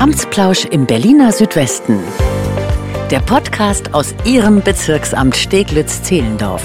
Amtsplausch im Berliner Südwesten. Der Podcast aus Ihrem Bezirksamt Steglitz-Zehlendorf.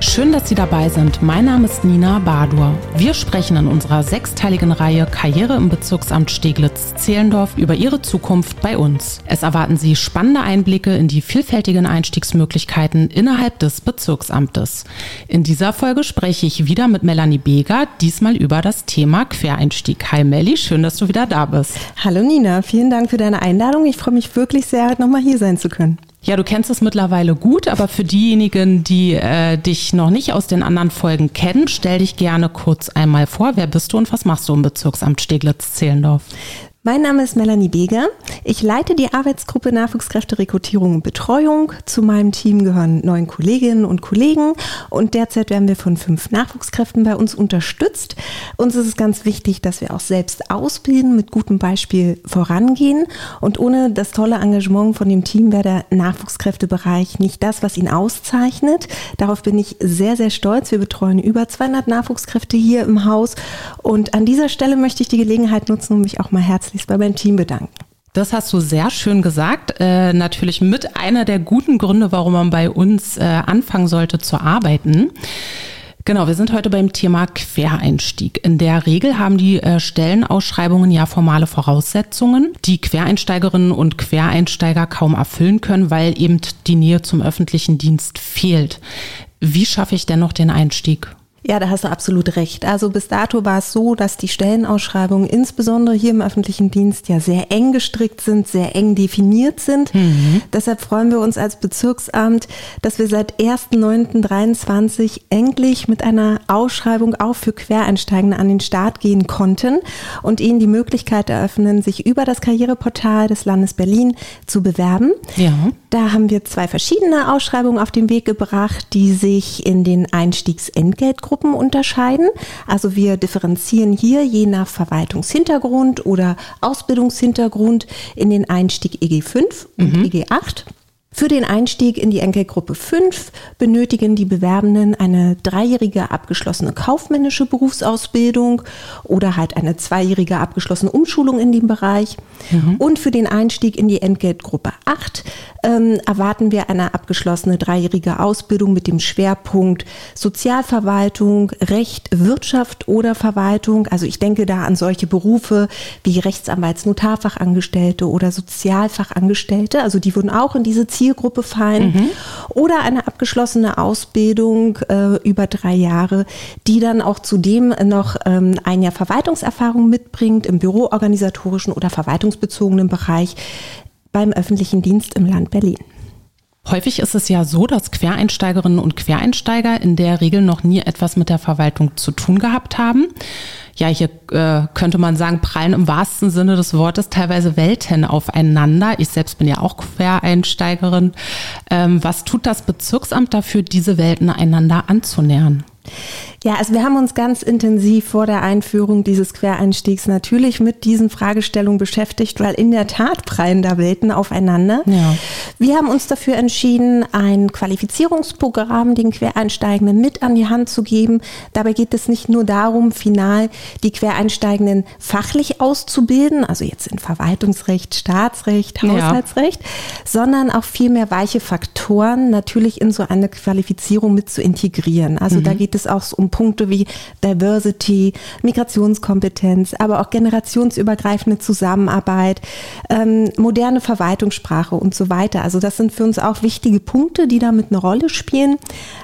Schön, dass Sie dabei sind. Mein Name ist Nina Badur. Wir sprechen in unserer sechsteiligen Reihe Karriere im Bezirksamt Steglitz-Zehlendorf über Ihre Zukunft bei uns. Es erwarten Sie spannende Einblicke in die vielfältigen Einstiegsmöglichkeiten innerhalb des Bezirksamtes. In dieser Folge spreche ich wieder mit Melanie Beger, diesmal über das Thema Quereinstieg. Hi Melli, schön, dass du wieder da bist. Hallo Nina, vielen Dank für deine Einladung. Ich freue mich wirklich sehr, heute nochmal hier sein zu können. Ja, du kennst es mittlerweile gut, aber für diejenigen, die äh, dich noch nicht aus den anderen Folgen kennen, stell dich gerne kurz einmal vor. Wer bist du und was machst du im Bezirksamt Steglitz-Zehlendorf? Mein Name ist Melanie Beger. Ich leite die Arbeitsgruppe Nachwuchskräfte Rekrutierung und Betreuung. Zu meinem Team gehören neun Kolleginnen und Kollegen und derzeit werden wir von fünf Nachwuchskräften bei uns unterstützt. Uns ist es ganz wichtig, dass wir auch selbst ausbilden, mit gutem Beispiel vorangehen und ohne das tolle Engagement von dem Team wäre der Nachwuchskräftebereich nicht das, was ihn auszeichnet. Darauf bin ich sehr, sehr stolz. Wir betreuen über 200 Nachwuchskräfte hier im Haus und an dieser Stelle möchte ich die Gelegenheit nutzen, um mich auch mal herzlich herzlichst bei meinem Team bedanken. Das hast du sehr schön gesagt. Äh, natürlich mit einer der guten Gründe, warum man bei uns äh, anfangen sollte zu arbeiten. Genau, wir sind heute beim Thema Quereinstieg. In der Regel haben die äh, Stellenausschreibungen ja formale Voraussetzungen, die Quereinsteigerinnen und Quereinsteiger kaum erfüllen können, weil eben die Nähe zum öffentlichen Dienst fehlt. Wie schaffe ich denn noch den Einstieg? Ja, da hast du absolut recht. Also bis dato war es so, dass die Stellenausschreibungen insbesondere hier im öffentlichen Dienst ja sehr eng gestrickt sind, sehr eng definiert sind. Mhm. Deshalb freuen wir uns als Bezirksamt, dass wir seit 1.9.23 endlich mit einer Ausschreibung auch für Quereinsteigende an den Start gehen konnten und ihnen die Möglichkeit eröffnen, sich über das Karriereportal des Landes Berlin zu bewerben. Ja. Da haben wir zwei verschiedene Ausschreibungen auf den Weg gebracht, die sich in den Einstiegsentgeltgruppen Gruppen unterscheiden. Also wir differenzieren hier je nach Verwaltungshintergrund oder Ausbildungshintergrund in den Einstieg EG5 und mhm. EG8. Für den Einstieg in die Enkelgruppe 5 benötigen die Bewerbenden eine dreijährige abgeschlossene kaufmännische Berufsausbildung oder halt eine zweijährige abgeschlossene Umschulung in dem Bereich. Mhm. Und für den Einstieg in die Entgeltgruppe 8 ähm, erwarten wir eine abgeschlossene dreijährige Ausbildung mit dem Schwerpunkt Sozialverwaltung, Recht, Wirtschaft oder Verwaltung. Also ich denke da an solche Berufe wie Rechtsanwalts, Notarfachangestellte oder Sozialfachangestellte. Also die würden auch in diese Ziel Zielgruppe fallen mhm. oder eine abgeschlossene Ausbildung äh, über drei Jahre, die dann auch zudem noch ähm, ein Jahr Verwaltungserfahrung mitbringt im büroorganisatorischen oder verwaltungsbezogenen Bereich beim öffentlichen Dienst im Land Berlin. Häufig ist es ja so, dass Quereinsteigerinnen und Quereinsteiger in der Regel noch nie etwas mit der Verwaltung zu tun gehabt haben ja, hier äh, könnte man sagen, prallen im wahrsten Sinne des Wortes teilweise Welten aufeinander. Ich selbst bin ja auch Quereinsteigerin. Ähm, was tut das Bezirksamt dafür, diese Welten einander anzunähern? Ja, also wir haben uns ganz intensiv vor der Einführung dieses Quereinstiegs natürlich mit diesen Fragestellungen beschäftigt, weil in der Tat prallen da Welten aufeinander. Ja. Wir haben uns dafür entschieden, ein Qualifizierungsprogramm den Quereinsteigenden mit an die Hand zu geben. Dabei geht es nicht nur darum, final die Quereinsteigenden fachlich auszubilden, also jetzt in Verwaltungsrecht, Staatsrecht, Haushaltsrecht, ja. sondern auch viel mehr weiche Faktoren natürlich in so eine Qualifizierung mit zu integrieren. Also mhm. da geht es auch um Punkte wie Diversity, Migrationskompetenz, aber auch generationsübergreifende Zusammenarbeit, ähm, moderne Verwaltungssprache und so weiter. Also das sind für uns auch wichtige Punkte, die damit eine Rolle spielen.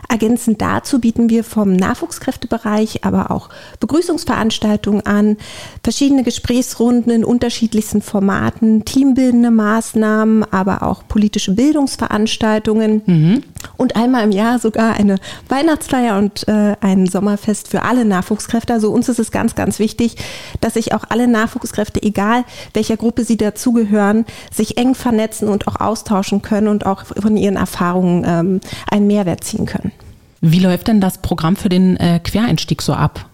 Ergänzend dazu bieten wir vom Nachwuchskräftebereich aber auch Begrüßungsveranstaltungen an, verschiedene Gesprächsrunden in unterschiedlichsten Formaten, teambildende Maßnahmen, aber auch politische Bildungsveranstaltungen mhm. Und einmal im Jahr sogar eine Weihnachtsfeier und äh, ein Sommerfest für alle Nachwuchskräfte. Also uns ist es ganz, ganz wichtig, dass sich auch alle Nachwuchskräfte, egal welcher Gruppe sie dazugehören, sich eng vernetzen und auch austauschen können und auch von ihren Erfahrungen ähm, einen Mehrwert ziehen können. Wie läuft denn das Programm für den äh, Quereinstieg so ab?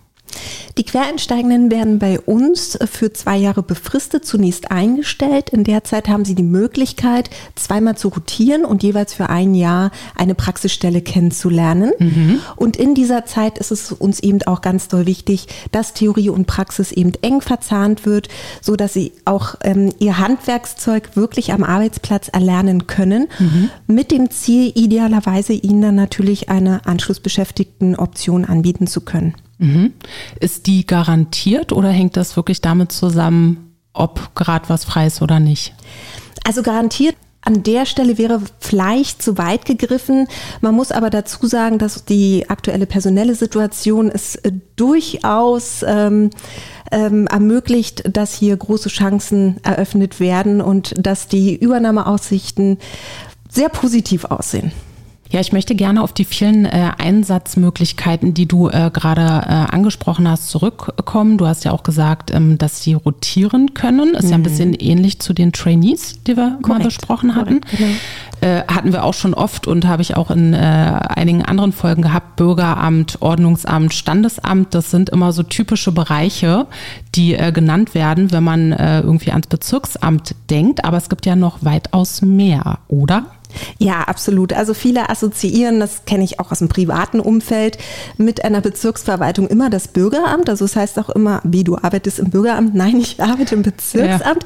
Die Quereinsteigenden werden bei uns für zwei Jahre befristet zunächst eingestellt. In der Zeit haben sie die Möglichkeit, zweimal zu rotieren und jeweils für ein Jahr eine Praxisstelle kennenzulernen. Mhm. Und in dieser Zeit ist es uns eben auch ganz doll wichtig, dass Theorie und Praxis eben eng verzahnt wird, so dass sie auch ähm, ihr Handwerkszeug wirklich am Arbeitsplatz erlernen können, mhm. mit dem Ziel, idealerweise ihnen dann natürlich eine Anschlussbeschäftigtenoption anbieten zu können. Mhm. Ist die garantiert oder hängt das wirklich damit zusammen, ob gerade was frei ist oder nicht? Also garantiert an der Stelle wäre vielleicht zu weit gegriffen. Man muss aber dazu sagen, dass die aktuelle personelle Situation es äh, durchaus ähm, ähm, ermöglicht, dass hier große Chancen eröffnet werden und dass die Übernahmeaussichten sehr positiv aussehen. Ja, ich möchte gerne auf die vielen äh, Einsatzmöglichkeiten, die du äh, gerade äh, angesprochen hast, zurückkommen. Du hast ja auch gesagt, ähm, dass sie rotieren können. Ist mhm. ja ein mhm. bisschen ähnlich zu den Trainees, die wir Korrekt. mal besprochen hatten. Korrekt, genau. Äh, hatten wir auch schon oft und habe ich auch in äh, einigen anderen Folgen gehabt. Bürgeramt, Ordnungsamt, Standesamt, das sind immer so typische Bereiche, die äh, genannt werden, wenn man äh, irgendwie ans Bezirksamt denkt. Aber es gibt ja noch weitaus mehr, oder? Ja, absolut. Also viele assoziieren, das kenne ich auch aus dem privaten Umfeld, mit einer Bezirksverwaltung immer das Bürgeramt. Also es das heißt auch immer, wie du arbeitest im Bürgeramt. Nein, ich arbeite im Bezirksamt.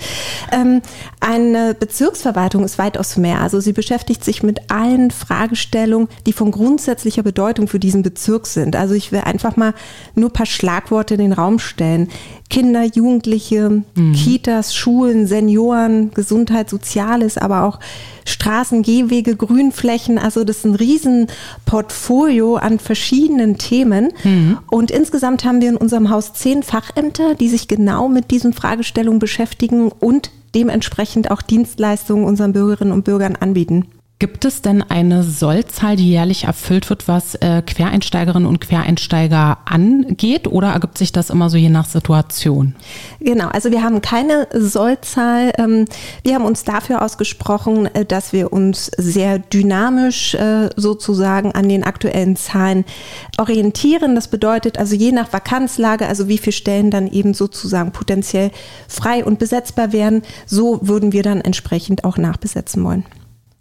Ja. Ähm, eine Bezirksverwaltung ist weitaus mehr. Also sie beschäftigt sich mit allen Fragestellungen, die von grundsätzlicher Bedeutung für diesen Bezirk sind. Also ich will einfach mal nur ein paar Schlagworte in den Raum stellen. Kinder, Jugendliche, mhm. Kitas, Schulen, Senioren, Gesundheit, Soziales, aber auch Straßen, Gehwege, Grünflächen. Also das ist ein Riesenportfolio an verschiedenen Themen. Mhm. Und insgesamt haben wir in unserem Haus zehn Fachämter, die sich genau mit diesen Fragestellungen beschäftigen und dementsprechend auch Dienstleistungen unseren Bürgerinnen und Bürgern anbieten. Gibt es denn eine Sollzahl, die jährlich erfüllt wird, was äh, Quereinsteigerinnen und Quereinsteiger angeht, oder ergibt sich das immer so je nach Situation? Genau, also wir haben keine Sollzahl. Ähm, wir haben uns dafür ausgesprochen, äh, dass wir uns sehr dynamisch äh, sozusagen an den aktuellen Zahlen orientieren. Das bedeutet also je nach Vakanzlage, also wie viele Stellen dann eben sozusagen potenziell frei und besetzbar wären, so würden wir dann entsprechend auch nachbesetzen wollen.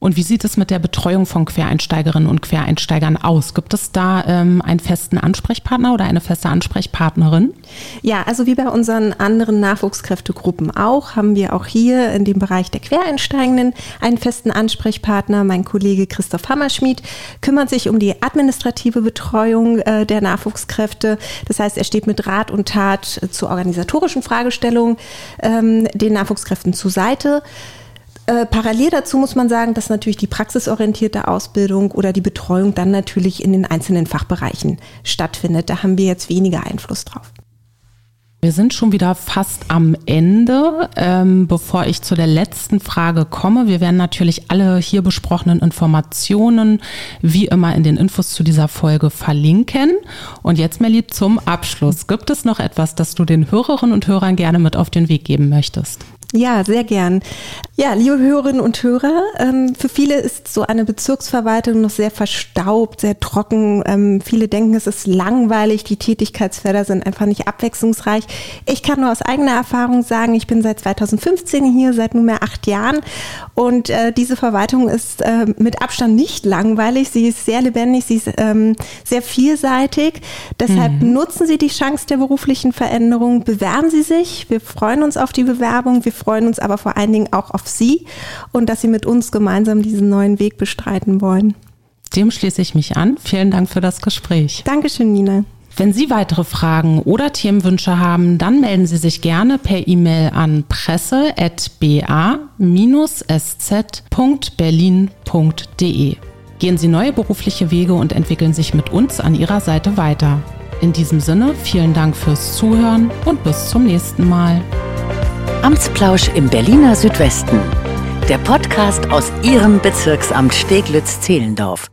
Und wie sieht es mit der Betreuung von Quereinsteigerinnen und Quereinsteigern aus? Gibt es da ähm, einen festen Ansprechpartner oder eine feste Ansprechpartnerin? Ja, also wie bei unseren anderen Nachwuchskräftegruppen auch, haben wir auch hier in dem Bereich der Quereinsteigenden einen festen Ansprechpartner. Mein Kollege Christoph Hammerschmidt kümmert sich um die administrative Betreuung äh, der Nachwuchskräfte. Das heißt, er steht mit Rat und Tat zu organisatorischen Fragestellungen ähm, den Nachwuchskräften zur Seite. Äh, parallel dazu muss man sagen, dass natürlich die praxisorientierte Ausbildung oder die Betreuung dann natürlich in den einzelnen Fachbereichen stattfindet. Da haben wir jetzt weniger Einfluss drauf. Wir sind schon wieder fast am Ende. Ähm, bevor ich zu der letzten Frage komme, wir werden natürlich alle hier besprochenen Informationen wie immer in den Infos zu dieser Folge verlinken. Und jetzt, Melly, zum Abschluss. Gibt es noch etwas, das du den Hörerinnen und Hörern gerne mit auf den Weg geben möchtest? Ja, sehr gern. Ja, liebe Hörerinnen und Hörer, ähm, für viele ist so eine Bezirksverwaltung noch sehr verstaubt, sehr trocken. Ähm, viele denken, es ist langweilig, die Tätigkeitsfelder sind einfach nicht abwechslungsreich. Ich kann nur aus eigener Erfahrung sagen, ich bin seit 2015 hier, seit nunmehr acht Jahren und äh, diese Verwaltung ist äh, mit Abstand nicht langweilig. Sie ist sehr lebendig, sie ist ähm, sehr vielseitig. Deshalb mhm. nutzen Sie die Chance der beruflichen Veränderung, bewerben Sie sich. Wir freuen uns auf die Bewerbung. Wir freuen uns aber vor allen Dingen auch auf Sie und dass Sie mit uns gemeinsam diesen neuen Weg bestreiten wollen. Dem schließe ich mich an. Vielen Dank für das Gespräch. Dankeschön, Nina. Wenn Sie weitere Fragen oder Themenwünsche haben, dann melden Sie sich gerne per E-Mail an presse.ba-sz.berlin.de. Gehen Sie neue berufliche Wege und entwickeln sich mit uns an Ihrer Seite weiter. In diesem Sinne, vielen Dank fürs Zuhören und bis zum nächsten Mal. Amtsplausch im Berliner Südwesten. Der Podcast aus Ihrem Bezirksamt Steglitz-Zehlendorf.